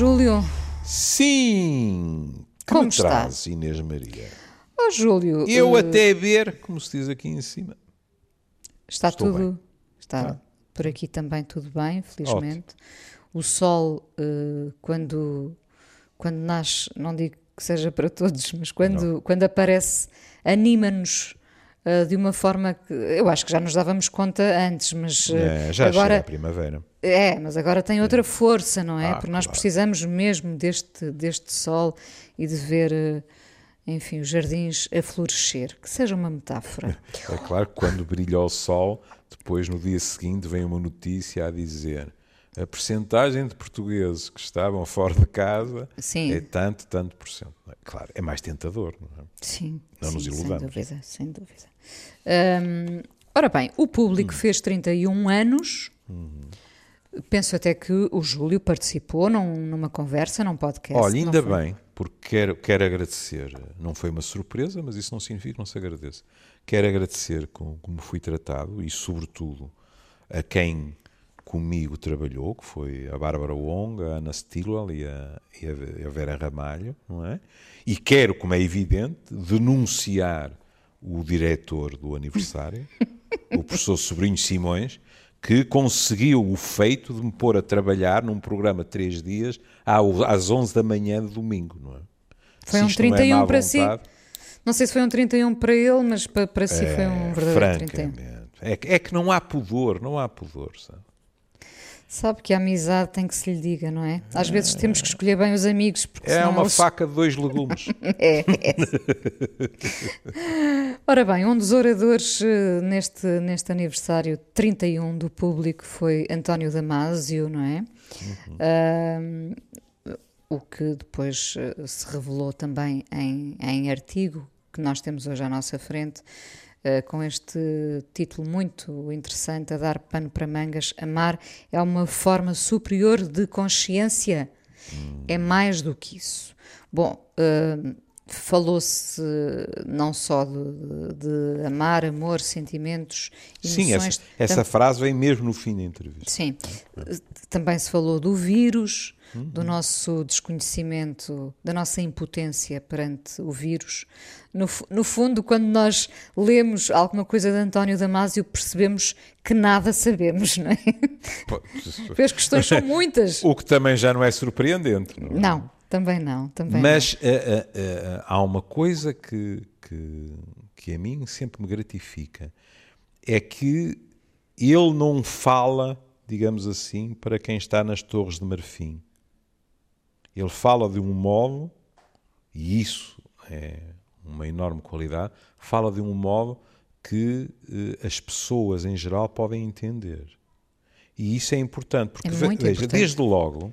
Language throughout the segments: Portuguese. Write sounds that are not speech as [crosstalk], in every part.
Júlio. Sim! Que Como está? traz, Inês Maria? Oh, Júlio. Eu eh, até ver, como se diz aqui em cima. Está estou tudo. bem. Está Tá. por aqui também tudo bem, felizmente. O sol, eh, quando, quando nasce, não digo que seja para todos, mas quando, quando aparece, anima-nos eh, de uma forma que eu acho que já nos dávamos conta antes, mas eh, É, já agora a primavera. É, mas agora tem outra força, não é? Ah, Porque nós claro. precisamos mesmo deste, deste sol e de ver, eh, enfim, os jardins a florescer. Que seja uma metáfora. [laughs] É claro que quando brilha o sol, depois no dia seguinte vem uma notícia a dizer a percentagem de portugueses que estavam fora de casa Sim. é tanto, tanto por cento. Claro, é mais tentador, não é? Sim, Não nos sim, iludamos. sem dúvida, sem dúvida. Hum, ora bem, o público Hum. fez 31 anos. Uhum. Penso até que o Júlio participou num- numa conversa, num podcast. Olha, ainda foi? bem, porque quero, quero agradecer. Não foi uma surpresa, mas isso não significa que não se agradeça. Quero agradecer com, como fui tratado e, sobretudo, a quem comigo trabalhou, que foi a Bárbara Wong, a Ana Stilwell e a, e a- e a Vera Ramalho, não é? E quero, como é evidente, denunciar o diretor do aniversário, o professor Sobrinho Simões, que conseguiu o feito de me pôr a trabalhar num programa de três dias às 11 da manhã de domingo, não é? Foi um isto não é 31 má para si? Não sei se foi um 31 para ele, mas para, para si foi um é, verdadeiro 31. francamente. É, que- é que não há pudor, não há pudor, sabe? Sabe que a amizade tem que se lhe diga, não é? Às vezes temos que escolher bem os amigos, porque É uma eles- faca de dois legumes. [laughs] É, é. Ora bem, um dos oradores eh, neste, neste aniversário 31 do público foi António Damasio, não é? Ahm, o que depois eh, se revelou também em, em artigo que nós temos hoje à nossa frente, com este título muito interessante, a dar pano para mangas, amar é uma forma superior de consciência. É mais do que isso. Bom, hum, falou-se não só de, de- amar, amor, sentimentos, Sim, emoções. essa, essa tam- frase vem mesmo no fim da entrevista. Sim. Também se falou do vírus, Uhum. do nosso desconhecimento, da nossa impotência perante o vírus. No, no fundo, quando nós lemos alguma coisa de António Damasio, percebemos que nada sabemos, não é? Porque as questões são [laughs] muitas. O que também já não é surpreendente. Não é? Não, também não. Também Mas eh, eh, eh, há uma coisa que, que, que a mim sempre me gratifica: é que ele não fala, digamos assim, para quem está nas Torres de Marfim. Ele fala de um modo, e isso é uma enorme qualidade, fala de um modo que eh, as pessoas em geral podem entender. E isso é importante, porque É veja, importante. desde logo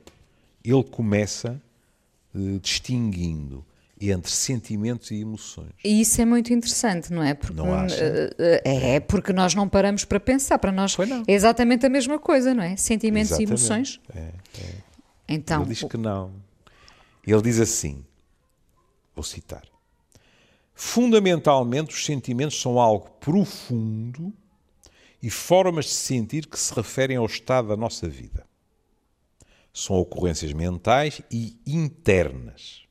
ele começa eh, distinguindo entre sentimentos e emoções. E isso é muito interessante, não é? Porque, Não acha? eh, eh, É, porque nós não paramos para pensar. Para nós é exatamente a mesma coisa, não é? Sentimentos Exatamente. e emoções. É. Então, Ele diz que não. Ele diz assim: vou citar. Fundamentalmente, os sentimentos são algo profundo e formas de sentir que se referem ao estado da nossa vida. São ocorrências mentais e internas.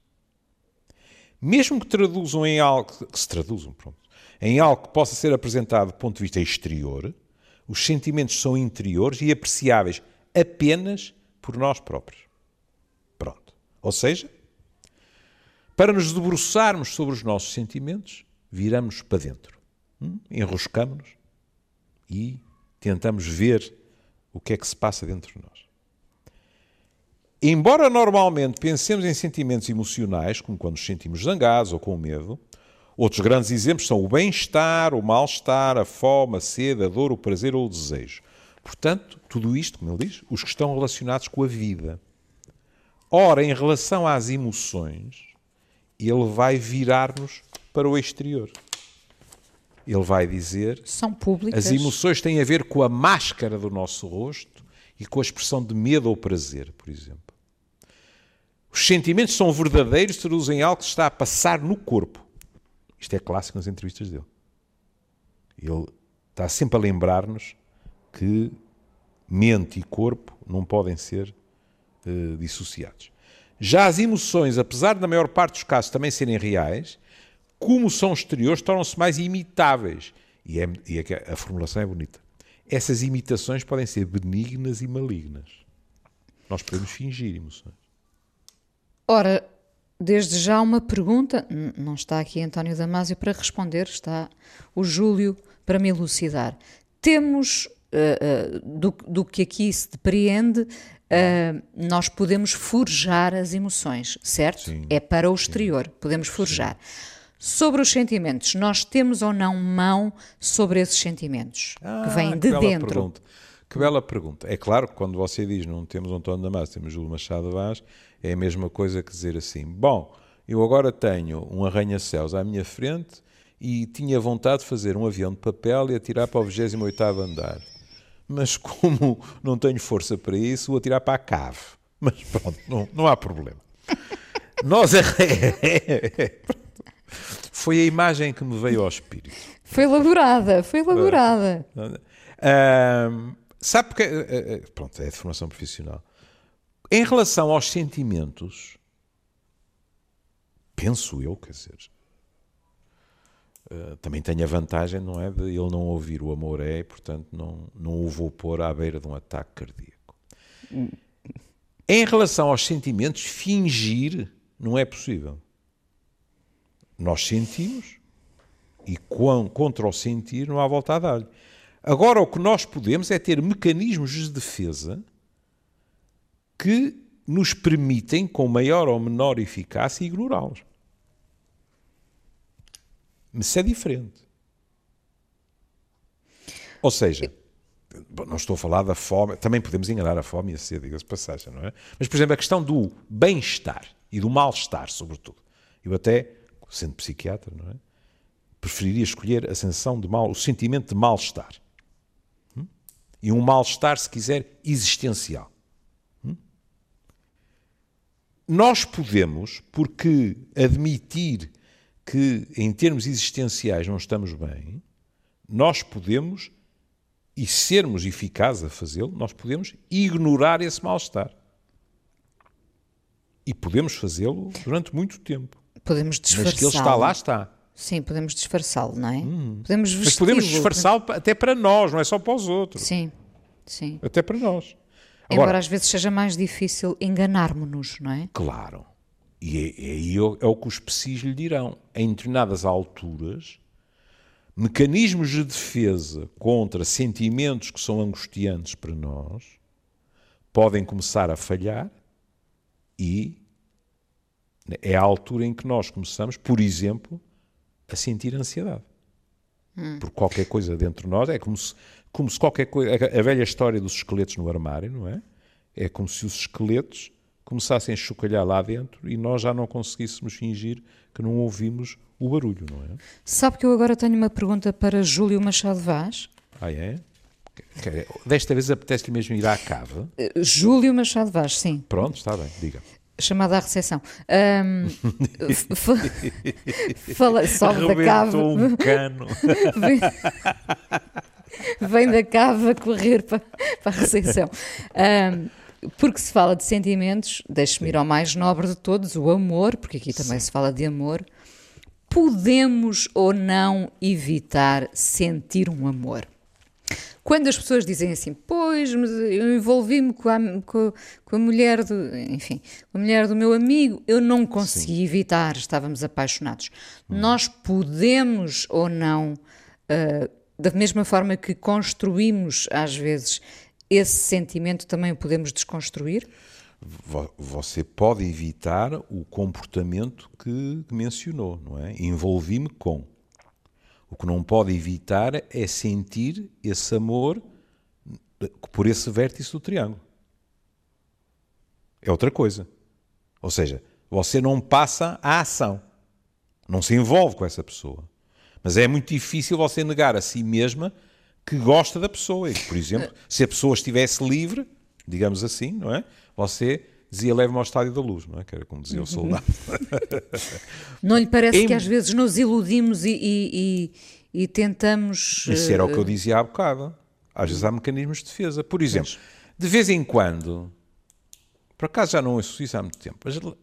Mesmo que traduzam em algo que se traduzam, pronto, em algo que possa ser apresentado do ponto de vista exterior, os sentimentos são interiores e apreciáveis apenas por nós próprios. Pronto. Ou seja, para nos debruçarmos sobre os nossos sentimentos, viramos para dentro, hum? enroscamos-nos e tentamos ver o que é que se passa dentro de nós. Embora normalmente pensemos em sentimentos emocionais, como quando nos sentimos zangados ou com medo, outros grandes exemplos são o bem-estar, o mal-estar, a fome, a sede, a dor, o prazer ou o desejo. Portanto, tudo isto, como ele diz, os que estão relacionados com a vida. Ora, em relação às emoções, ele vai virar-nos para o exterior. Ele vai dizer são públicas. as emoções têm a ver com a máscara do nosso rosto e com a expressão de medo ou prazer, por exemplo. Os sentimentos são verdadeiros, traduzem algo que está a passar no corpo. Isto é clássico nas entrevistas dele. Ele está sempre a lembrar-nos que mente e corpo não podem ser uh, dissociados. Já as emoções, apesar de na maior parte dos casos também serem reais, como são exteriores, tornam-se mais imitáveis. E, é, e é a formulação é bonita. Essas imitações podem ser benignas e malignas. Nós podemos fingir emoções. Ora, desde já uma pergunta, não está aqui António Damásio para responder, está o Júlio para me elucidar. Temos, uh, uh, do, do, que aqui se depreende, uh, nós podemos forjar as emoções, certo? Sim, é para o exterior, sim. podemos forjar. Sim. Sobre os sentimentos, nós temos ou não mão sobre esses sentimentos ah, que vêm de dentro? Pergunta. Que bela pergunta. É claro que quando você diz não temos António Damasio, temos Júlio Machado Vaz, é a mesma coisa que dizer assim: bom, eu agora tenho um arranha-céus à minha frente e tinha vontade de fazer um avião de papel e atirar para o 28 andar. Mas como não tenho força para isso, vou atirar para a cave. Mas pronto, não, não há problema. Nós é, [laughs] foi a imagem que me veio ao espírito. Foi elaborada, foi elaborada. Uh, sabe porque. Pronto, é de formação profissional. Em relação aos sentimentos, penso eu, quer dizer, uh, também tenho a vantagem, não é, de ele não ouvir o amor é, e, portanto não, não o vou pôr à beira de um ataque cardíaco. Em relação aos sentimentos, fingir não é possível. Nós sentimos e contra o sentir não há volta a dar-lhe. Agora, o que nós podemos é ter mecanismos de defesa que nos permitem, com maior ou menor eficácia, ignorá-los. Mas isso é diferente. Ou seja, não estou a falar da fome, também podemos enganar a fome e a sede, diga-se passagem, não é? Mas, por exemplo, a questão do bem-estar e do mal-estar, sobretudo. Eu até, sendo psiquiatra, não é? Preferiria escolher a sensação de mal, o sentimento de mal-estar. Hum? E um mal-estar, se quiser, existencial. Nós podemos, porque admitir que em termos existenciais não estamos bem, nós podemos, e sermos eficazes a fazê-lo, nós podemos ignorar esse mal-estar. E podemos fazê-lo durante muito tempo. Podemos disfarçá-lo. Mas que ele está lá, está. Sim, podemos disfarçá-lo, não é? Hum. Podemos Mas podemos disfarçá-lo até para nós, não é só para os outros. Sim, sim. Até para nós. Agora, Embora às vezes seja mais difícil enganarmos-nos, não é? Claro. E aí é, é, é, o que os psis lhe dirão. Em determinadas alturas, mecanismos de defesa contra sentimentos que são angustiantes para nós podem começar a falhar e é a altura em que nós começamos, por exemplo, a sentir ansiedade. Hum. Por qualquer coisa dentro de nós, é como se como se qualquer coisa. A velha história dos esqueletos no armário, não é? É como se os esqueletos começassem a chocalhar lá dentro e nós já não conseguíssemos fingir que não ouvimos o barulho, não é? Sabe que eu agora tenho uma pergunta para Júlio Machado Vaz. Ah, é? Desta vez apetece-lhe mesmo ir à cava? Eh, Júlio Machado Vaz, sim. Pronto, está bem, diga. Chamada à recepção. Um, [laughs] fala, sobe da cava. um cano. vem da cava correr para, para a recepção. Um, porque se fala de sentimentos, deixe-me ir ao mais nobre de todos, o amor, porque aqui também Sim. se fala de amor. Podemos ou não evitar sentir um amor? Quando as pessoas dizem assim, pois, mas eu envolvi-me com a, com, com a, mulher do, enfim, com a mulher do meu amigo, eu não consegui Sim. evitar, estávamos apaixonados. Hum. Nós podemos ou não uh, da mesma forma que construímos, às vezes, esse sentimento, também o podemos desconstruir? Você pode evitar o comportamento que mencionou, não é? Envolvi-me com. O que não pode evitar é sentir esse amor por esse vértice do triângulo. É outra coisa. Ou seja, você não passa a ação. Não se envolve com essa pessoa. Mas é muito difícil você negar a si mesma que gosta da pessoa. E, por exemplo, se a pessoa estivesse livre, digamos assim, não é? Você dizia leve-me ao estádio da luz, não é? Que era como dizia o uhum. soldado. [laughs] Não lhe parece em... que às vezes nos iludimos e, e, e, e tentamos. Isso era o que eu eh, dizia há bocado. Às vezes há mecanismos de defesa. Por exemplo, de vez em quando, Por acaso já não ouço isso há muito tempo, mas uh,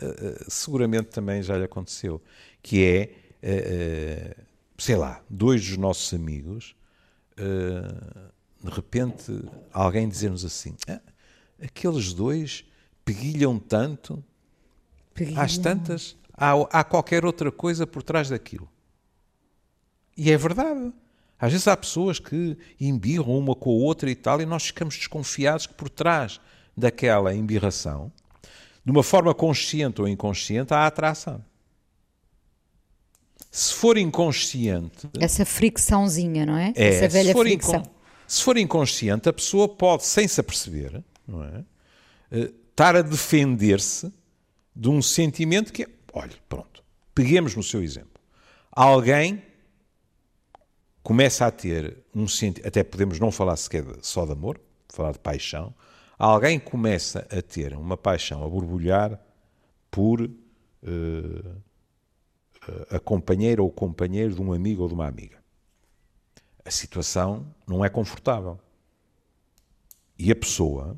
seguramente também já lhe aconteceu, que é, uh, sei lá, dois dos nossos amigos, de repente alguém dizer-nos assim, ah, aqueles dois peguilham tanto, peguilham. às tantas, há, há qualquer outra coisa por trás daquilo. E é verdade. Às vezes há pessoas que embirram uma com a outra e tal, e nós ficamos desconfiados que por trás daquela embirração, de uma forma consciente ou inconsciente, há atração. Se for inconsciente. Essa fricçãozinha, não é? é Essa velha se fricção. Se for inconsciente, a pessoa pode, sem se aperceber, não é? Estar a defender-se de um sentimento que é. Olha, pronto, peguemos no seu exemplo. Alguém começa a ter um sentimento, até podemos não falar sequer só de amor, falar de paixão, alguém começa a ter uma paixão, a borbulhar por uh, a companheira ou companheiro de um amigo ou de uma amiga. A situação não é confortável. E a pessoa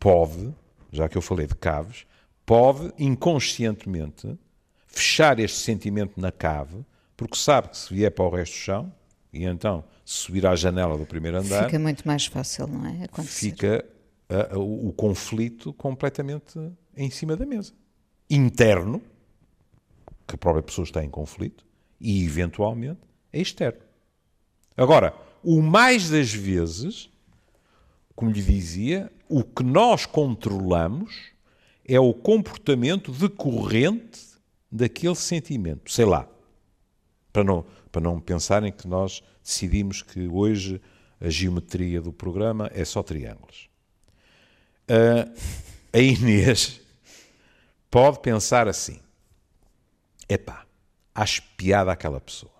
pode, já que eu falei de caves, pode inconscientemente fechar este sentimento na cave, porque sabe que se vier para o resto do chão, e então subir à janela do primeiro andar. Fica muito mais fácil, não é? Acontecer. Fica a, a, o conflito completamente em cima da mesa. Interno, que a própria pessoa está em conflito, e eventualmente é externo. Agora, o mais das vezes, como lhe dizia, o que nós controlamos é o comportamento decorrente daquele sentimento. Sei lá, para não, para não pensarem que nós decidimos que hoje a geometria do programa é só triângulos. Uh, a Inês pode pensar assim: epá, acho piada aquela pessoa.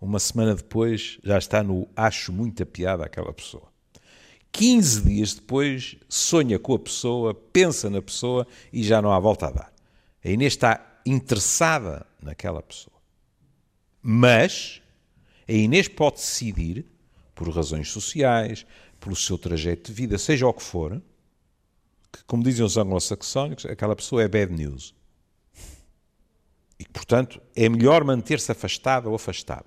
Uma semana depois já está no acho muita piada aquela pessoa. 15 dias depois sonha com a pessoa, pensa na pessoa e já não há volta a dar. A Inês está interessada naquela pessoa. Mas a Inês pode decidir, por razões sociais, pelo seu trajeto de vida, seja o que for, que, como dizem os anglo-saxónicos, aquela pessoa é bad news. E, portanto, é melhor manter-se afastada ou afastado.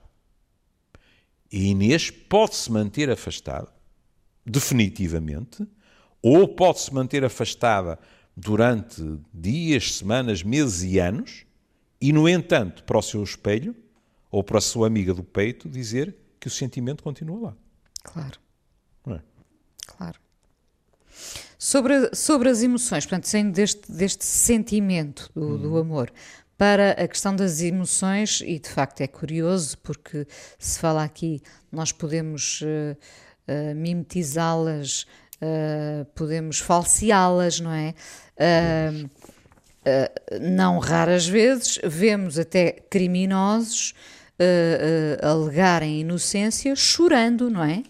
E Inês pode-se manter afastada, definitivamente, ou pode-se manter afastada durante dias, semanas, meses e anos, e, no entanto, para o seu espelho, ou para a sua amiga do peito dizer que o sentimento continua lá. Claro. É? Claro. Sobre, sobre as emoções, portanto, saindo deste, deste sentimento do, hum. do amor para a questão das emoções, e de facto é curioso, porque se fala aqui, nós podemos uh, uh, mimetizá-las, uh, podemos falseá-las, não é? não raras vezes vemos até criminosos uh, uh, alegarem inocência chorando, não é?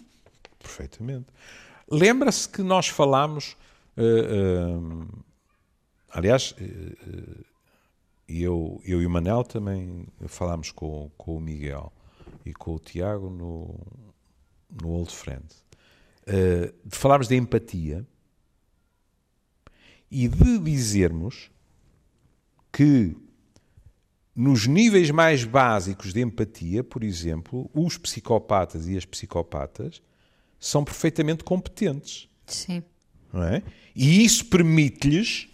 Perfeitamente. Lembra-se que nós falámos, uh, aliás, eu, eu e o Manel também falámos com, com o Miguel e com o Tiago no, no Old Friend. Uh, falámos de empatia e de dizermos que nos níveis mais básicos de empatia, por exemplo, os psicopatas e as psicopatas são perfeitamente competentes. Sim. Não é? E isso permite-lhes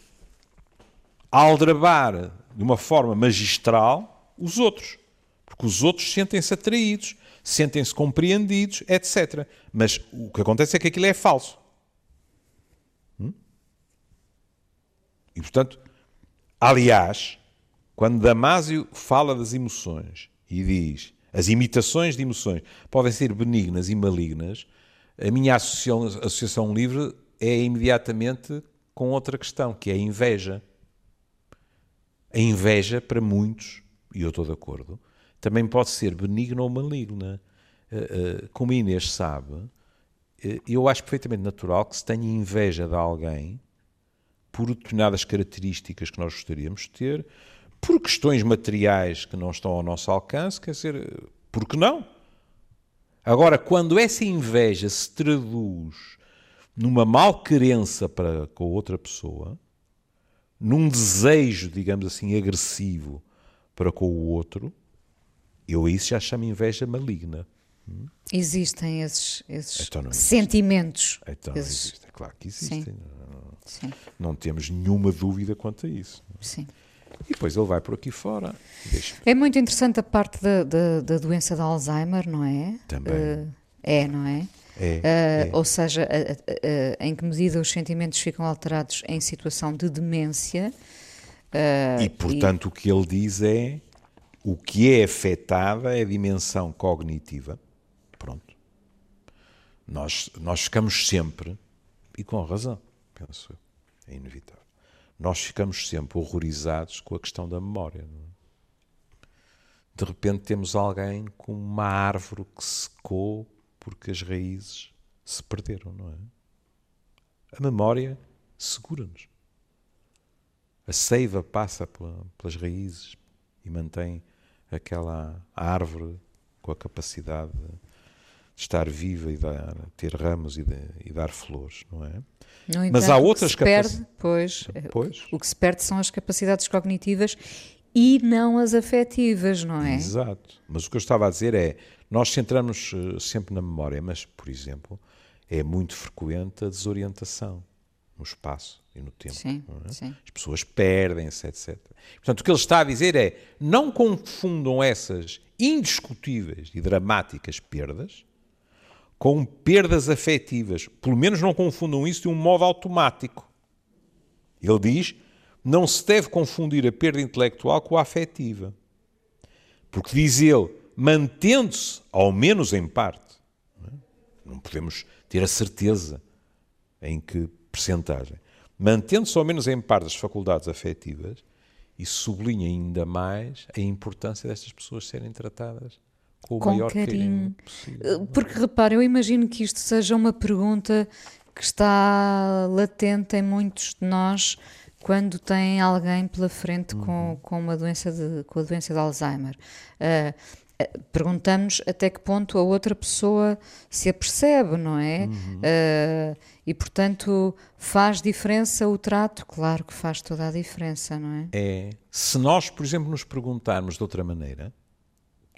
aldrabar de uma forma magistral os outros. Porque os outros sentem-se atraídos, sentem-se compreendidos, etc. Mas o que acontece é que aquilo é falso. Hum? E, portanto, aliás, quando Damásio fala das emoções e diz as imitações de emoções podem ser benignas e malignas, a minha associação, associação livre é imediatamente com outra questão, que é a inveja. A inveja, para muitos, e eu estou de acordo, também pode ser benigna ou maligna. Eh, eh, como Inês sabe, eh, eu acho perfeitamente natural que se tenha inveja de alguém por determinadas características que nós gostaríamos de ter, por questões materiais que não estão ao nosso alcance, quer dizer, por que não? Agora, quando essa inveja se traduz numa malquerença para com outra pessoa, num desejo, digamos assim, agressivo para com o outro, eu isso já chamo inveja maligna. Existem esses, esses então sentimentos. Então esses... existe, é claro que existem. Sim. Não, Sim. não temos nenhuma dúvida quanto a isso. Sim. E depois ele vai por aqui fora. É muito interessante a parte da, da, da doença de Alzheimer, não é? Também. Uh, é, não é? É, uh, é. Ou seja, uh, em que medida os sentimentos ficam alterados em situação de demência. e, portanto, e... o que ele diz é o que é afetada é a dimensão cognitiva. Pronto. Nós, nós ficamos sempre, e com razão, penso eu, é inevitável, nós ficamos sempre horrorizados com a questão da memória. É? De repente temos alguém com uma árvore que secou porque as raízes se perderam, não é? A memória segura-nos. A seiva passa pelas raízes e mantém aquela árvore com a capacidade de estar viva e dar, ter ramos e, de, e dar flores, não é? Entanto, Mas há outras capacidades. Pois, pois. O que se perde são as capacidades cognitivas e não as afetivas, não é? Exato. Mas o que eu estava a dizer é, nós centramos eh, sempre na memória, mas, por exemplo, é muito frequente a desorientação no espaço e no tempo. Sim, é? sim. As pessoas perdem-se, etc. Portanto, o que ele está a dizer é, não confundam essas indiscutíveis e dramáticas perdas com perdas afetivas. Pelo menos não confundam isso de um modo automático. Ele diz: não se deve confundir a perda intelectual com a afetiva. Porque, diz ele, mantendo-se, ao menos em parte, não podemos ter a certeza em que percentagem, mantendo-se ao menos em parte as faculdades afetivas, isso sublinha ainda mais a importância destas pessoas serem tratadas com o com maior carinho. carinho possível. Eh, porque repare, eu imagino que isto seja uma pergunta que está latente em muitos de nós quando tem alguém pela frente uhum. com, com uma doença de, com a doença de Alzheimer. Uh, perguntamos até que ponto a outra pessoa se apercebe, não é? Uhum. Uh, e portanto faz diferença o trato? Claro que faz toda a diferença, não é? É. Se nós, por exemplo, nos perguntarmos de outra maneira,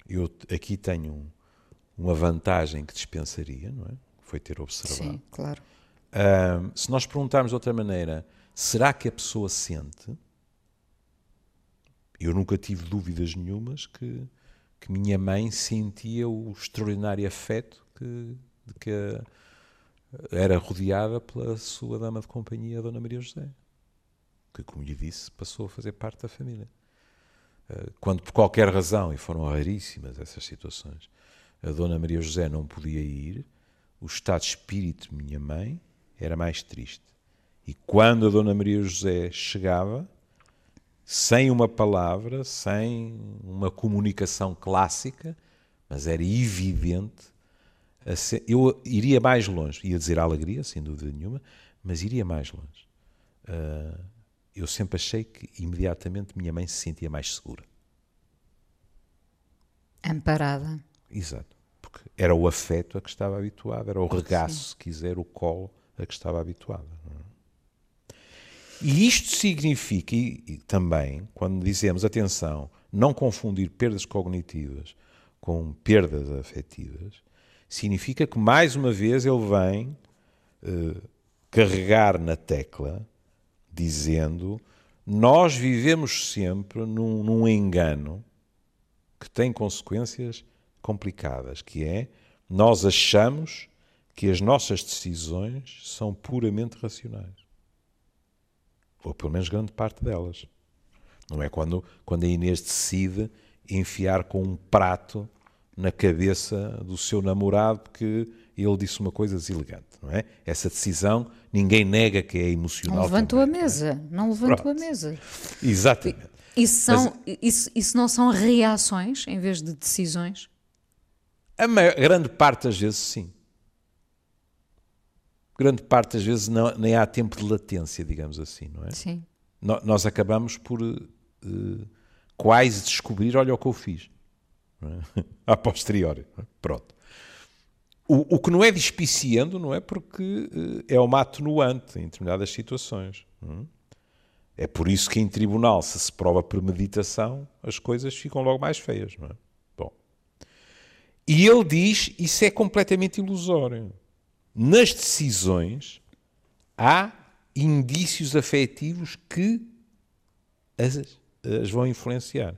eu aqui tenho uma vantagem que dispensaria, não é? Foi ter observado. Sim, claro. Uh, se nós perguntarmos de outra maneira, será que a pessoa sente? Eu nunca tive dúvidas nenhumas que, que minha mãe sentia o extraordinário afeto que, de que a, era rodeada pela sua dama de companhia, a Dona Maria José, que, como lhe disse, passou a fazer parte da família. Eh, quando por qualquer razão, e foram raríssimas essas situações, a Dona Maria José não podia ir, o estado de espírito de minha mãe era mais triste. E quando a Dona Maria José chegava, sem uma palavra, sem uma comunicação clássica, mas era evidente. Eu iria mais longe, ia dizer alegria, sem dúvida nenhuma, mas iria mais longe. Uh, eu sempre achei que imediatamente minha mãe se sentia mais segura. Amparada. Exato. Porque era o afeto a que estava habituada, era o regaço, Sim. se quiser, o colo a que estava habituada. É? E isto significa, e, e também, quando dizemos, atenção, não confundir perdas cognitivas com perdas afetivas, significa que, mais uma vez, ele vem eh, carregar na tecla dizendo: Nós vivemos sempre num, num engano que tem consequências complicadas, que é nós achamos que as nossas decisões são puramente racionais. Ou pelo menos grande parte delas. Não é quando, quando a Inês decide enfiar com um prato na cabeça do seu namorado porque ele disse uma coisa deselegante, não é? Essa decisão ninguém nega que é emocional. Não levantou também, a é? mesa, não, é? não levantou Pronto. a mesa. Exatamente. Isso, são, Mas, isso, isso não são reações em vez de decisões? A maior, grande parte das vezes sim. Grande parte das vezes não, nem há tempo de latência, digamos assim, não é? Sim. No, nós acabamos por uh, quase descobrir, olha o que eu fiz. É? [laughs] A posteriori. É? Pronto. O, o, que não é despiciando, não é? Porque uh, é uma atenuante em determinadas situações. É por isso que em tribunal, se se prova premeditação, as coisas ficam logo mais feias, não é? Bom. E ele diz, isso é completamente ilusório. Nas decisões há indícios afetivos que as, as vão influenciar.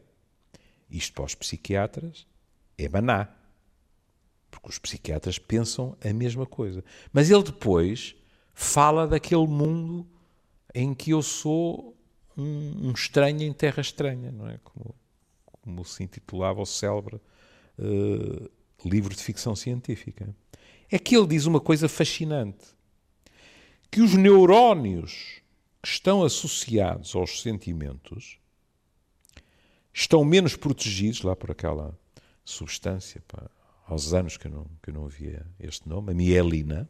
Isto para os psiquiatras é maná. Porque os psiquiatras pensam a mesma coisa. Mas ele depois fala daquele mundo em que eu sou um, um estranho em terra estranha, não é? Como, como se intitulava o célebre uh, livro de ficção científica. É que ele diz uma coisa fascinante: que os neurónios que estão associados aos sentimentos estão menos protegidos lá por aquela substância, pá, aos anos que eu, não, que eu não havia este nome, a mielina,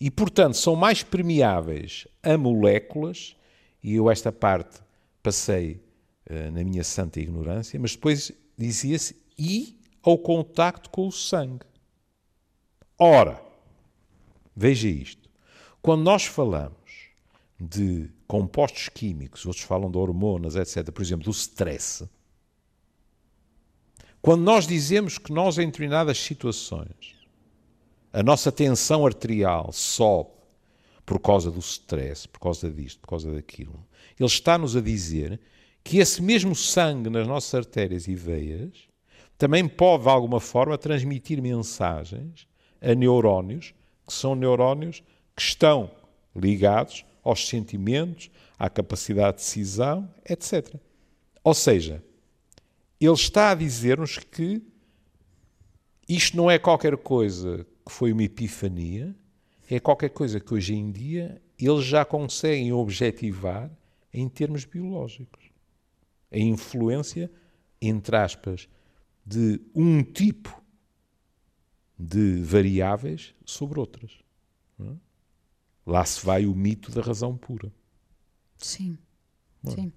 e, portanto, são mais permeáveis a moléculas, e eu esta parte passei uh, na minha santa ignorância, mas depois dizia-se e ao contacto com o sangue. Ora, veja isto. Quando nós falamos de compostos químicos, outros falam de hormonas, etc., por exemplo, do stress, quando nós dizemos que nós, em determinadas situações, a nossa tensão arterial sobe por causa do stress, por causa disto, por causa daquilo, ele está-nos a dizer que esse mesmo sangue nas nossas artérias e veias também pode, de alguma forma, transmitir mensagens a neurónios, que são neurónios que estão ligados aos sentimentos, à capacidade de decisão, etc. Ou seja, ele está a dizer-nos que isto não é qualquer coisa que foi uma epifania, é qualquer coisa que hoje em dia eles já conseguem objetivar em termos biológicos. A influência, entre aspas, de um tipo de variáveis sobre outras. É? Lá se vai o mito da razão pura. Sim. Sim.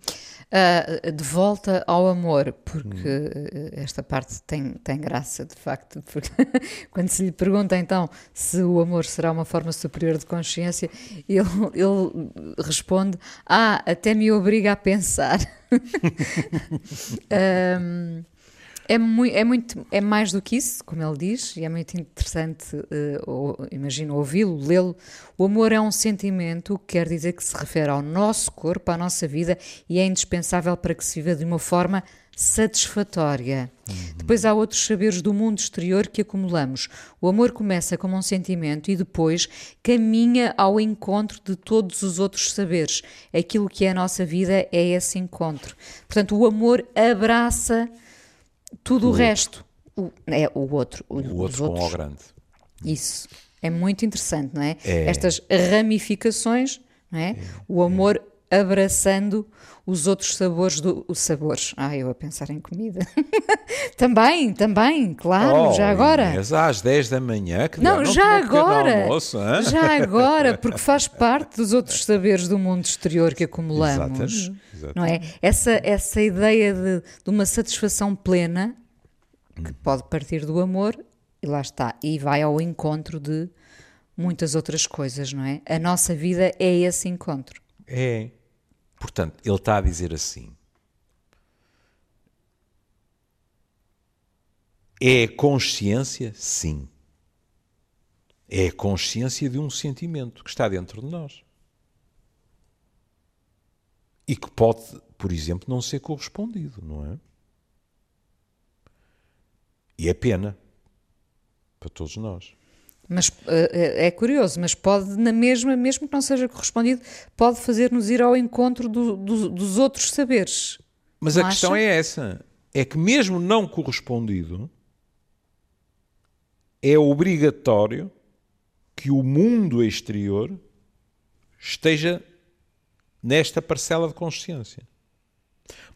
Uh, de volta ao amor, porque hum. esta parte tem, tem graça, de facto, porque [laughs] quando se lhe pergunta então se o amor será uma forma superior de consciência, ele, ele responde: Ah, até me obriga a pensar. [laughs] um, É, muito, é, muito, é mais do que isso, como ele diz, e é muito interessante, uh, ou, imagino, ouvi-lo, lê-lo. O amor é um sentimento que quer dizer que se refere ao nosso corpo, à nossa vida, e é indispensável para que se viva de uma forma satisfatória. Uhum. Depois há outros saberes do mundo exterior que acumulamos. O amor começa como um sentimento e depois caminha ao encontro de todos os outros saberes. Aquilo que é a nossa vida é esse encontro. Portanto, o amor abraça tudo o, o resto. O, é o outro. O, o outro com o grande. Isso. É muito interessante, não é? é. Estas ramificações, não é? é. O amor abraçando os outros sabores do os sabores. Ah, eu a pensar em comida. [laughs] também, também, claro, oh, já agora. Às 10 da manhã, que não, já agora. Almoço, já agora, porque [laughs] faz parte dos outros saberes do mundo exterior que acumulamos. Exatamente, exatamente. Não é? Essa essa ideia de, de uma satisfação plena que pode partir do amor e lá está, e vai ao encontro de muitas outras coisas, não é? A nossa vida é esse encontro. É. Portanto, ele está a dizer assim: é consciência? Sim. É a consciência de um sentimento que está dentro de nós. E que pode, por exemplo, não ser correspondido, não é? E é pena para todos nós. Mas uh, é curioso, mas pode, na mesma, mesmo que não seja correspondido, pode fazer-nos ir ao encontro do, do, dos outros saberes. Mas não a acha? questão é essa: é que, mesmo não correspondido, é obrigatório que o mundo exterior esteja nesta parcela de consciência.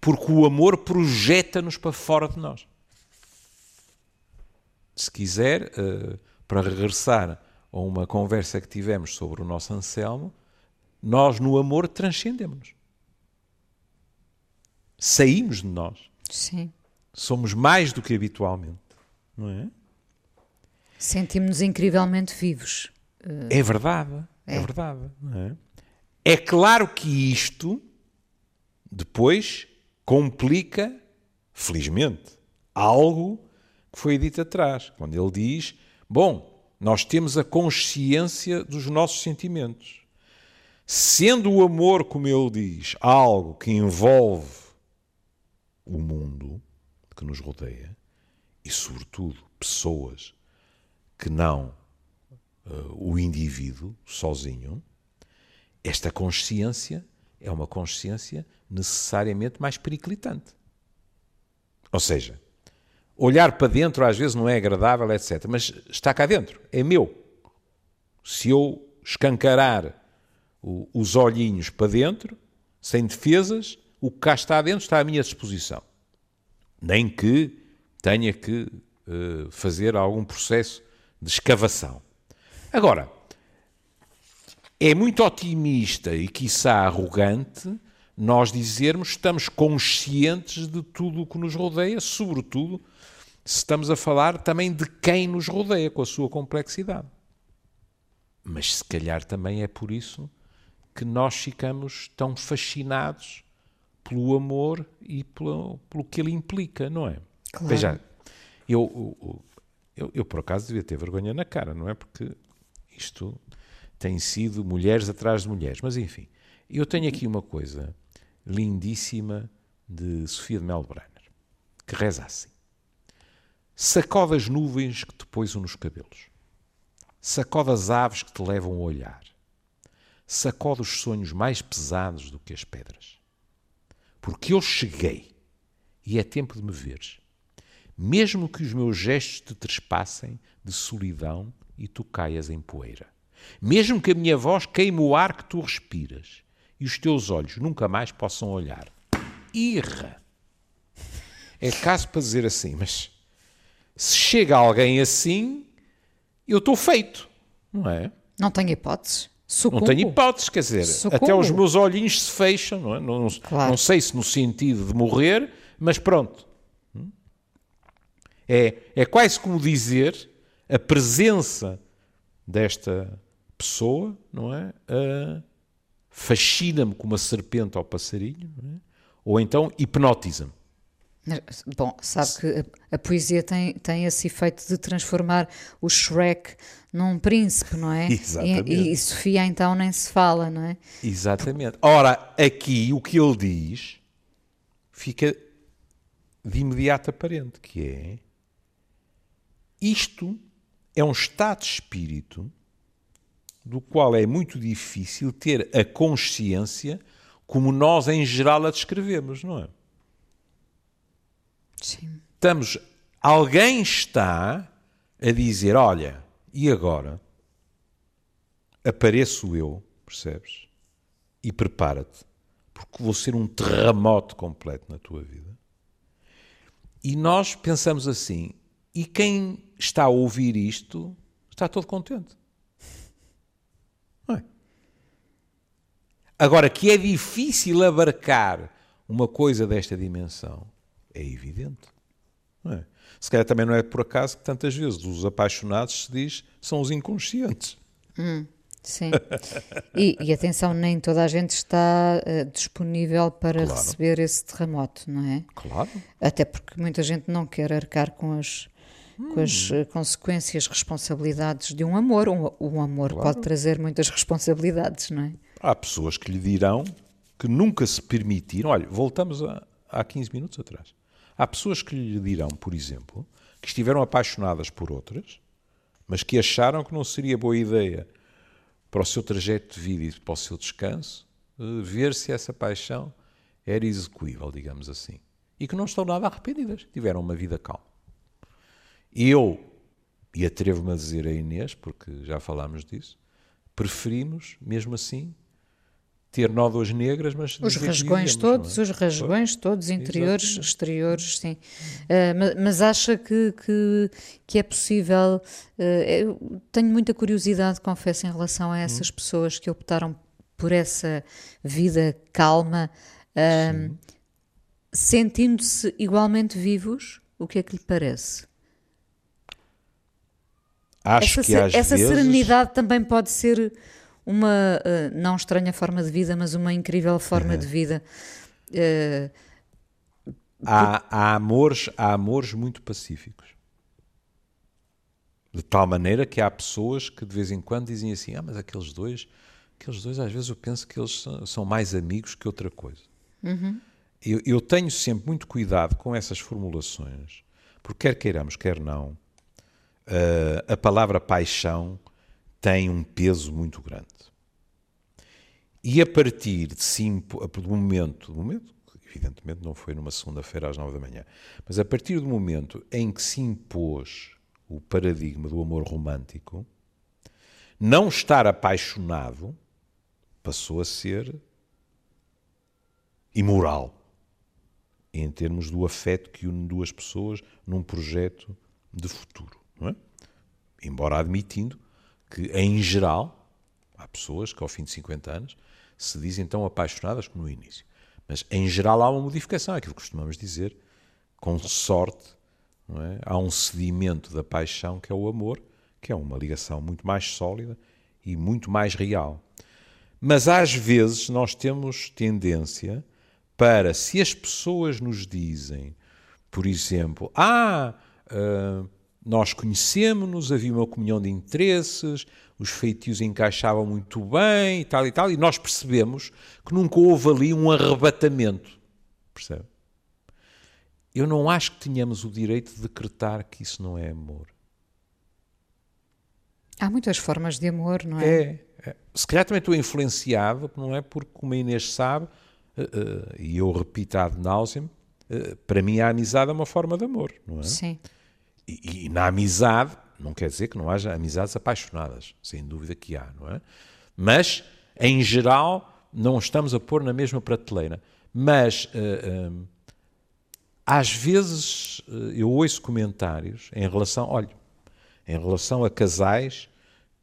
Porque o amor projeta-nos para fora de nós. Se quiser. Uh, para regressar a uma conversa que tivemos sobre o nosso Anselmo, nós no amor transcendemos. Saímos de nós. Sim. Somos mais do que habitualmente, não é? Sentimos-nos incrivelmente vivos. É verdade, é, é verdade. É? é claro que isto depois complica, felizmente, algo que foi dito atrás, quando ele diz: Bom, nós temos a consciência dos nossos sentimentos. Sendo o amor, como ele diz, algo que envolve o mundo que nos rodeia e, sobretudo, pessoas que não uh, o indivíduo sozinho, esta consciência é uma consciência necessariamente mais periclitante. Ou seja, olhar para dentro às vezes não é agradável, etc. Mas está cá dentro, é meu. Se eu escancarar o, os olhinhos para dentro, sem defesas, o que cá está dentro está à minha disposição. Nem que tenha que uh, fazer algum processo de escavação. Agora, é muito otimista e, quiçá, arrogante nós dizermos que estamos conscientes de tudo o que nos rodeia, sobretudo estamos a falar também de quem nos rodeia, com a sua complexidade. Mas se calhar também é por isso que nós ficamos tão fascinados pelo amor e pelo, pelo que ele implica, não é? Claro. Veja, eu, eu, eu, eu por acaso devia ter vergonha na cara, não é? Porque isto tem sido mulheres atrás de mulheres. Mas enfim, eu tenho aqui uma coisa lindíssima de Sofia de Melbrenner, que reza assim. Sacode as nuvens que te poisam nos cabelos. Sacode as aves que te levam a olhar. Sacode os sonhos mais pesados do que as pedras. Porque eu cheguei e é tempo de me veres. Mesmo que os meus gestos te trespassem de solidão e tu caias em poeira. Mesmo que a minha voz queime o ar que tu respiras e os teus olhos nunca mais possam olhar. Irra! É caso para dizer assim, mas se chega alguém assim, eu estou feito, não é? Não tenho hipóteses. Sucumbo. Não tenho hipóteses, quer dizer, Sucumbo. até os meus olhinhos se fecham, não é? Não, Claro. não sei se no sentido de morrer, mas pronto. É, é quase como dizer a presença desta pessoa, não é? Ah, Fascina-me como a serpente ao passarinho, é? ou então hipnotiza-me. Bom, sabe que a, a poesia tem, tem esse efeito de transformar o Shrek num príncipe, não é? Exatamente. [laughs] E, e Sofia então nem se fala, não é? Exatamente. Ora, aqui o que ele diz fica de imediato aparente, que é isto é um estado de espírito do qual é muito difícil ter a consciência como nós em geral a descrevemos, não é? Sim. Estamos, alguém está a dizer, olha, e agora? Apareço eu, percebes? E prepara-te, porque vou ser um terremoto completo na tua vida. E nós pensamos assim, e quem está a ouvir isto está todo contente. Não é? Agora, que é difícil abarcar uma coisa desta dimensão, é evidente. É? Se calhar também não é por acaso que tantas vezes os apaixonados se diz são os inconscientes. Sim. E, e atenção, nem toda a gente está eh, disponível para Claro. receber esse terremoto, não é? Claro. Até porque muita gente não quer arcar com as, com as Hum. eh, consequências, responsabilidades de um amor. Um, um amor pode trazer muitas responsabilidades, não é? Há pessoas que lhe dirão que nunca se permitiram. Olha, voltamos a, há 15 minutos atrás. Há pessoas que lhe dirão, por exemplo, que estiveram apaixonadas por outras, mas que acharam que não seria boa ideia para o seu trajeto de vida e para o seu descanso eh, ver se essa paixão era execuível, digamos assim. E que não estão nada arrependidas. Tiveram uma vida calma. Eu, e atrevo-me a dizer a Inês, porque já falámos disso, preferimos, mesmo assim, ter nódoas negras, mas Os rasgões é? todos, os rasgões todos, interiores, Exatamente. exteriores, sim. Ma- mas, acha que, que, que é possível. eu tenho muita curiosidade, confesso, em relação a Hum. essas pessoas que optaram por essa vida calma, ah, sentindo-se igualmente vivos. O que é que lhe parece? Acho essa que às essa vezes... serenidade também pode ser uma ah, não estranha forma de vida, mas uma incrível forma de vida. Uh, há, há, amores, há amores muito pacíficos. De tal maneira que há pessoas que de vez em quando dizem assim: Ah, mas aqueles dois, aqueles dois, às vezes eu penso que eles são, são mais amigos que outra coisa. Uhum. Eu, eu, tenho sempre muito cuidado com essas formulações, porque quer queiramos, quer não, uh, a palavra paixão tem um peso muito grande. E a partir de cinco, do momento, do momento, evidentemente não foi numa segunda-feira às nove da manhã, mas a partir do momento em que se impôs o paradigma do amor romântico, não estar apaixonado passou a ser imoral em termos do afeto que une duas pessoas num projeto de futuro. É? Embora admitindo que, em geral, há pessoas que ao fim de 50 anos se dizem tão apaixonadas como no início. Mas, em geral, há uma modificação, é aquilo que costumamos dizer, com sorte, é? há um sedimento da paixão que é o amor, que é uma ligação muito mais sólida e muito mais real. Mas, às vezes, nós temos tendência para, se as pessoas nos dizem, por exemplo, ah, uh, nós conhecemos-nos, havia uma comunhão de interesses, os feitios encaixavam muito bem e tal e tal, e nós percebemos que nunca houve ali um arrebatamento. Percebe? Eu não acho que tenhamos o direito de decretar que isso não é amor. Há muitas formas de amor, não é? É. é. Se calhar também estou influenciado, não é? Porque, como a Inês sabe, uh, uh, e eu repito ad nauseam, uh, para mim a amizade é uma forma de amor, não é? Sim. E, e, na amizade, não quer dizer que não haja amizades apaixonadas, sem dúvida que há, não é? Mas, em geral, não estamos a pôr na mesma prateleira. Mas, uh, uh, às vezes, uh, eu ouço comentários em relação, olha, em relação a casais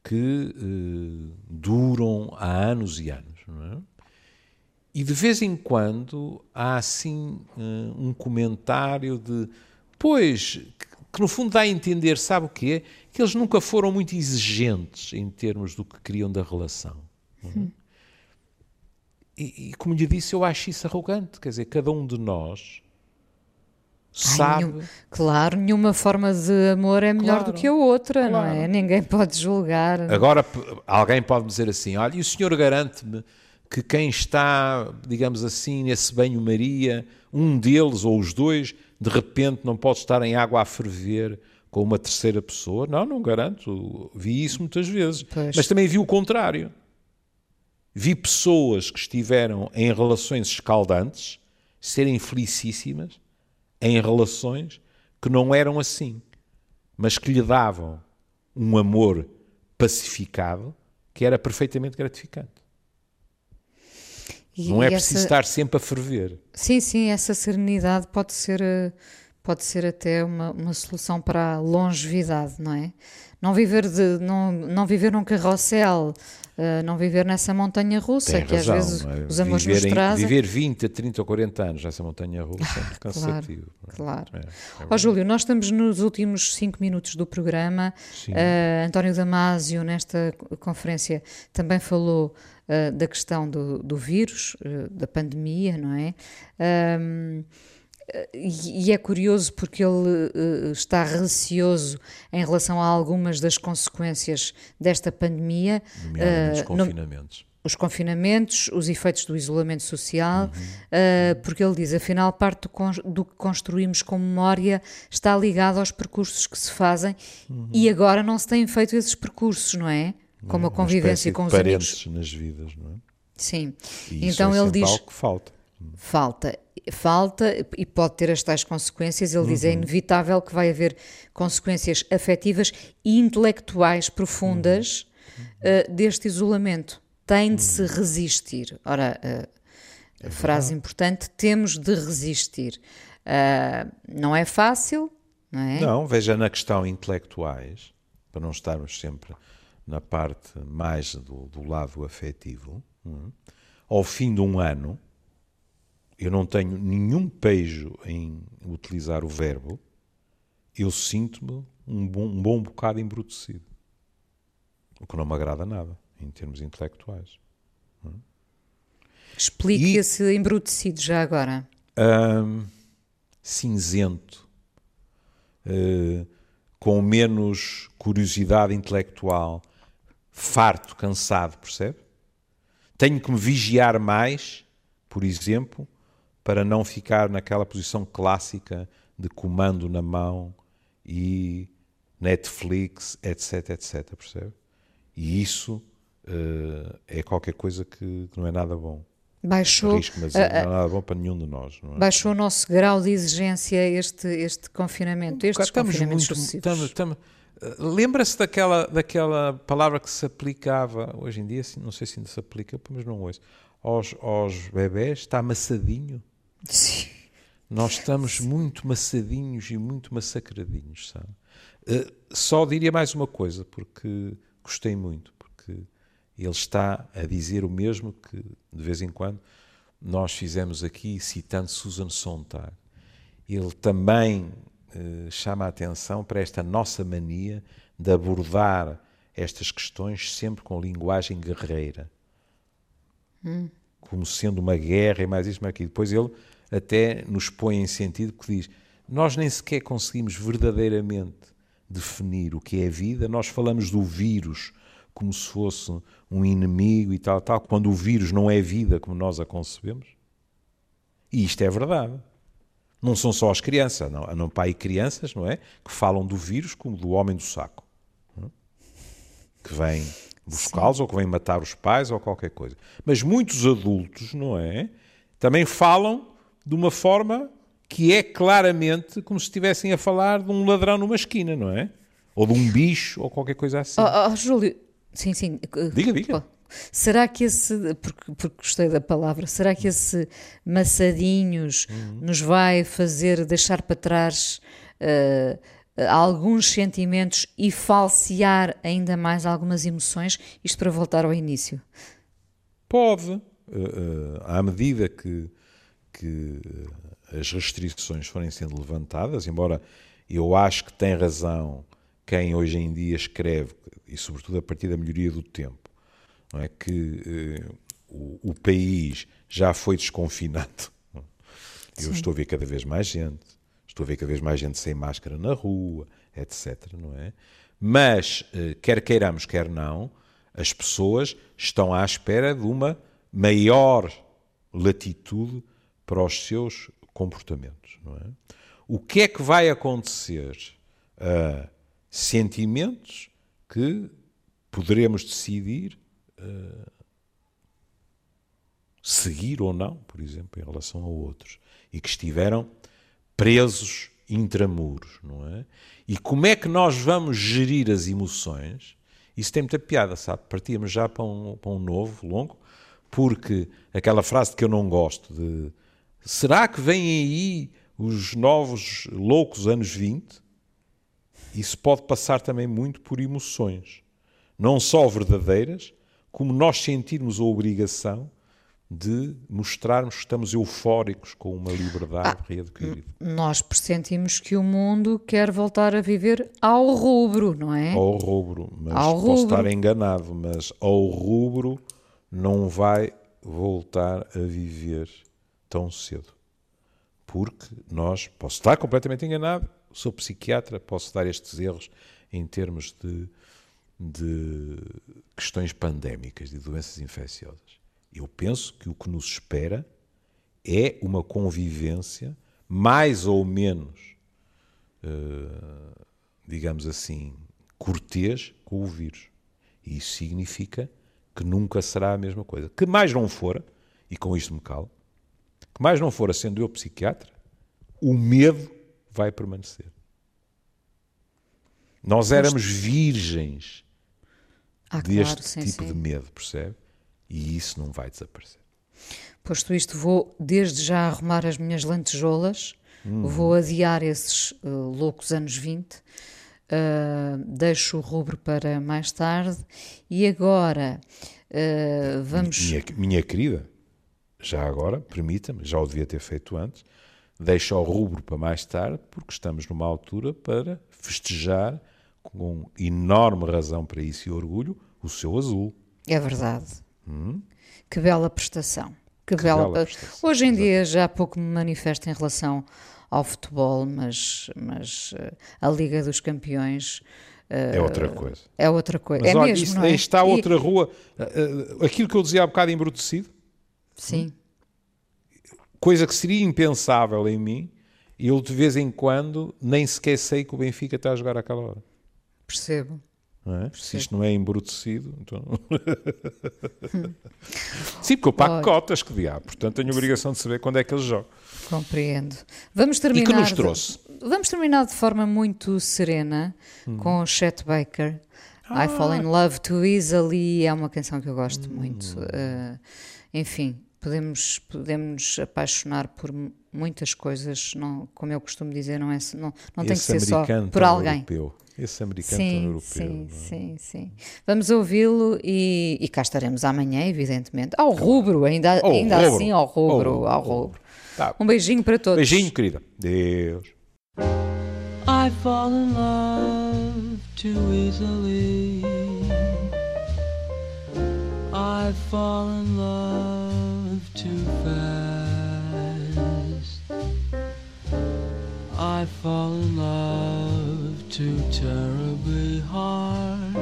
que duram há anos e anos, não é? E de vez em quando há assim um comentário de, pois, que no fundo dá a entender, sabe o quê? Que eles nunca foram muito exigentes em termos do que queriam da relação. Hum. E, e, como lhe disse, eu acho isso arrogante. Quer dizer, cada um de nós sabe. Ai, nenhum, claro, nenhuma forma de amor é melhor claro, do que a outra, claro. não é? Ninguém pode julgar. Agora, alguém pode dizer assim: olha, e o senhor garante-me que quem está, digamos assim, nesse banho-maria, um deles ou os dois, de repente não pode estar em água a ferver com uma terceira pessoa. Não, não garanto. Vi isso muitas vezes. Pois. Mas também vi o contrário. Vi pessoas que estiveram em relações escaldantes serem felicíssimas em relações que não eram assim, mas que lhe davam um amor pacificado que era perfeitamente gratificante. E, não é preciso estar sempre a ferver. Sim, sim, essa serenidade pode ser, eh, pode ser até uma, uma solução para a longevidade, não é? Não viver, de, não, não viver num carrossel, uh, não viver nessa montanha russa, Tem que razão, às vezes é? os amores viver nos trazem. viver 20, 30 ou 40 anos nessa montanha russa é [laughs] cansativo. Claro, claro. É, é Ó Júlio, nós estamos nos últimos 5 minutos do programa. Uh, António Damasio, nesta conferência, também falou uh, da questão do, do vírus, da pandemia, não é? Um, e, é curioso porque ele uh, está receoso em relação a algumas das consequências desta pandemia. Nomeadamente os confinamentos. No, os confinamentos, os efeitos do isolamento social, uhum. uh, porque ele diz, afinal, parte do, do, que construímos com memória está ligado aos percursos que se fazem uhum. e agora não se têm feito esses percursos, não é? como a convivência com os parentes amigos. nas vidas, não é? Sim. E então é ele diz algo que falta. Falta, falta e pode ter as tais consequências. Ele uhum. diz é uhum. inevitável que vai haver consequências afetivas e intelectuais profundas uhum. uh, deste isolamento. Tem de se uhum. resistir. Ora, uh, é frase importante: temos de resistir. Uh, não é fácil, não é? Não, veja na questão intelectuais, para não estarmos sempre na parte mais do, do lado afetivo, hum, ao fim de um ano, eu não tenho nenhum pejo em utilizar o verbo, eu sinto-me um bom, um bom bocado embrutecido. O que não me agrada nada, em termos intelectuais. Hum. Explique E- esse embrutecido já agora. Ahm, cinzento, eh, com menos curiosidade intelectual, farto, cansado, percebe? Tenho que me vigiar mais, por exemplo, para não ficar naquela posição clássica de comando na mão e Netflix, etc, etc, percebe? E isso eh, é qualquer coisa que, que não é nada bom. Baixou, Arrisco, mas não é nada bom para nenhum de nós. Não é? baixou o nosso grau de exigência este, este confinamento, estes estamos confinamentos muito. sucessivos. Estamos, estamos- eh, Lembra-se daquela, daquela palavra que se aplicava, hoje em dia, não sei se ainda se aplica, mas não ouço, aos, aos bebés, está amassadinho. Sim. Nós estamos muito maçadinhos e muito massacradinhos, sabe? Eh, só diria mais uma coisa, porque gostei muito, porque ele está a dizer o mesmo que, de vez em quando, nós fizemos aqui, citando Susan Sontag. Ele também eh, chama a atenção para esta nossa mania de abordar estas questões sempre com linguagem guerreira como sendo uma guerra e mais isto, mais aquilo. Depois ele até nos põe em sentido que diz: nós nem sequer conseguimos verdadeiramente definir o que é vida, nós falamos do vírus como se fosse um inimigo e tal, tal, quando o vírus não é vida como nós a concebemos. E isto é verdade. Não são só as crianças, não, não pai e crianças, não é? Que falam do vírus como do homem do saco. é? Que vem buscá-los ou que vem matar os pais ou qualquer coisa. Mas muitos adultos, não é? Também falam de uma forma que é claramente como se estivessem a falar de um ladrão numa esquina, não é? Ou de um bicho ou qualquer coisa assim. Oh, oh, Júlio, sim, sim. Diga, diga. Pô, Será que esse, porque, porque gostei da palavra, será que esse maçadinhos Uhum. nos vai fazer deixar para trás eh, alguns sentimentos e falsear ainda mais algumas emoções? Isto para voltar ao início. Pode, eh, eh, à medida que, que eh, as restrições forem sendo levantadas, embora eu acho que tem razão quem hoje em dia escreve, e sobretudo a partir da melhoria do tempo, não é que eh, o, o país já foi desconfinado. [laughs] Eu estou a ver cada vez mais gente, estou a ver cada vez mais gente sem máscara na rua, etc. Não é? Mas, eh, quer queiramos, quer não, as pessoas estão à espera de uma maior latitude para os seus comportamentos. Não é? O que é que vai acontecer a sentimentos que poderemos decidir eh, seguir ou não, por exemplo, em relação a outros, e que estiveram presos intramuros, não é? E como é que nós vamos gerir as emoções? Isso tem muita piada, sabe? Partíamos já para um, para um novo, longo, porque aquela frase que eu não gosto de será que vêm aí os novos loucos anos 20? Isso pode passar também muito por emoções, não só verdadeiras, como nós sentirmos a obrigação de mostrarmos que estamos eufóricos com uma liberdade readquirida. Nós pressentimos que o mundo quer voltar a viver ao rubro, não é? Ao rubro, mas Ao posso rubro. estar enganado, mas ao rubro não vai voltar a viver tão cedo. Porque nós, posso estar completamente enganado, sou psiquiatra, posso dar estes erros em termos de, de questões pandémicas, de doenças infecciosas. Eu penso que o que nos espera é uma convivência mais ou menos eh, digamos assim, cortês com o vírus. E isso significa que nunca será a mesma coisa. Que mais não fora, e com isto me calo, que mais não fora sendo eu psiquiatra, o medo vai permanecer. Nós éramos virgens Ah, deste claro, sim, tipo sim. de medo, percebe? E isso não vai desaparecer. Posto isto, vou desde já arrumar as minhas lantejoulas, Uhum. vou adiar esses uh, loucos anos 20, uh, deixo o rubro para mais tarde e agora uh, vamos. Minha, minha querida, já agora, permita-me, já o devia ter feito antes, deixa o rubro para mais tarde, porque estamos numa altura para festejar, com enorme razão para isso e orgulho, o seu azul. É verdade. Hum? Que bela prestação. Que, Que bela. bela prestação, Hoje em dia já pouco me manifesto em relação ao futebol, mas, mas eh, a Liga dos Campeões É outra coisa. é outra coisa. Mas é olha, mesmo, isso- não é? está E- outra rua. Uh, uh, Aquilo que eu dizia há bocado embrutecido, Sim, coisa que seria impensável em mim, eu de vez em quando nem sequer sei que o Benfica está a jogar àquela hora. percebo. Não é? Se isto não é embrutecido, então. [laughs] Sim, porque eu pago Olha. cotas, que diabo. Portanto, tenho a obrigação de saber quando é que eles jogam. Compreendo. Vamos E terminar. que nos de- trouxe? Vamos terminar de forma muito serena Hum. com o Chet Baker. Ah. I Fall in Love Too Easily é uma canção que eu gosto Hum. muito. Uh, enfim, podemos, podemos apaixonar por muitas coisas, não, como eu costumo dizer, não, é, não, não tem que ser só por alguém. Europeu. Esse americano Sim, europeu. sim, é? sim, sim. Vamos ouvi-lo e, e cá estaremos amanhã, evidentemente. Ao rubro, ainda, Ao ainda rubro. assim, ao rubro, Ao ao rubro. rubro. Tá. Um beijinho para todos. Beijinho, querida. Deus. I fall in love too easily. I fall in love too fast. I fall in love too terribly hard.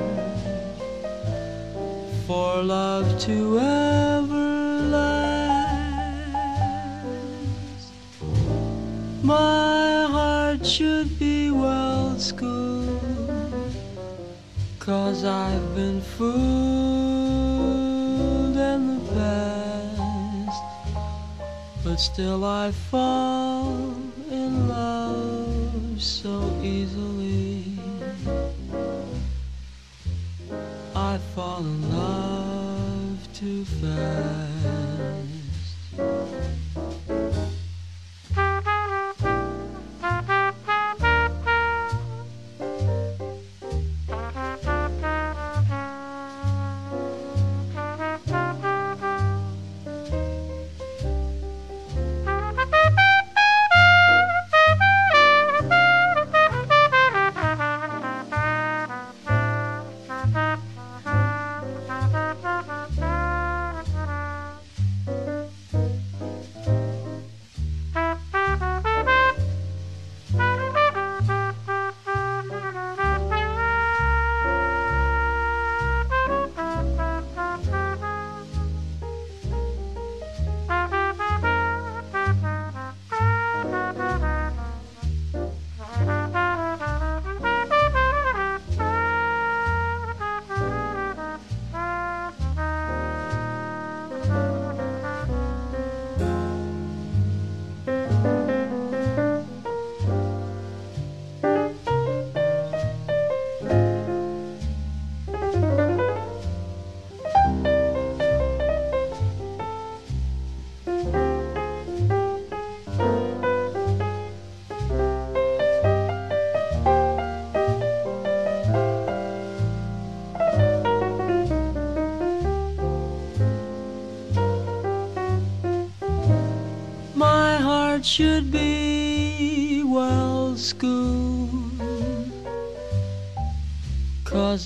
For love to ever last. My heart should be well schooled. Cause I've been fooled in the past. But still I fall in love so easily. I fall in love too fast.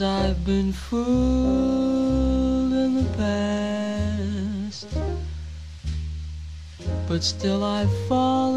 I've been fooled in the past. But still I fall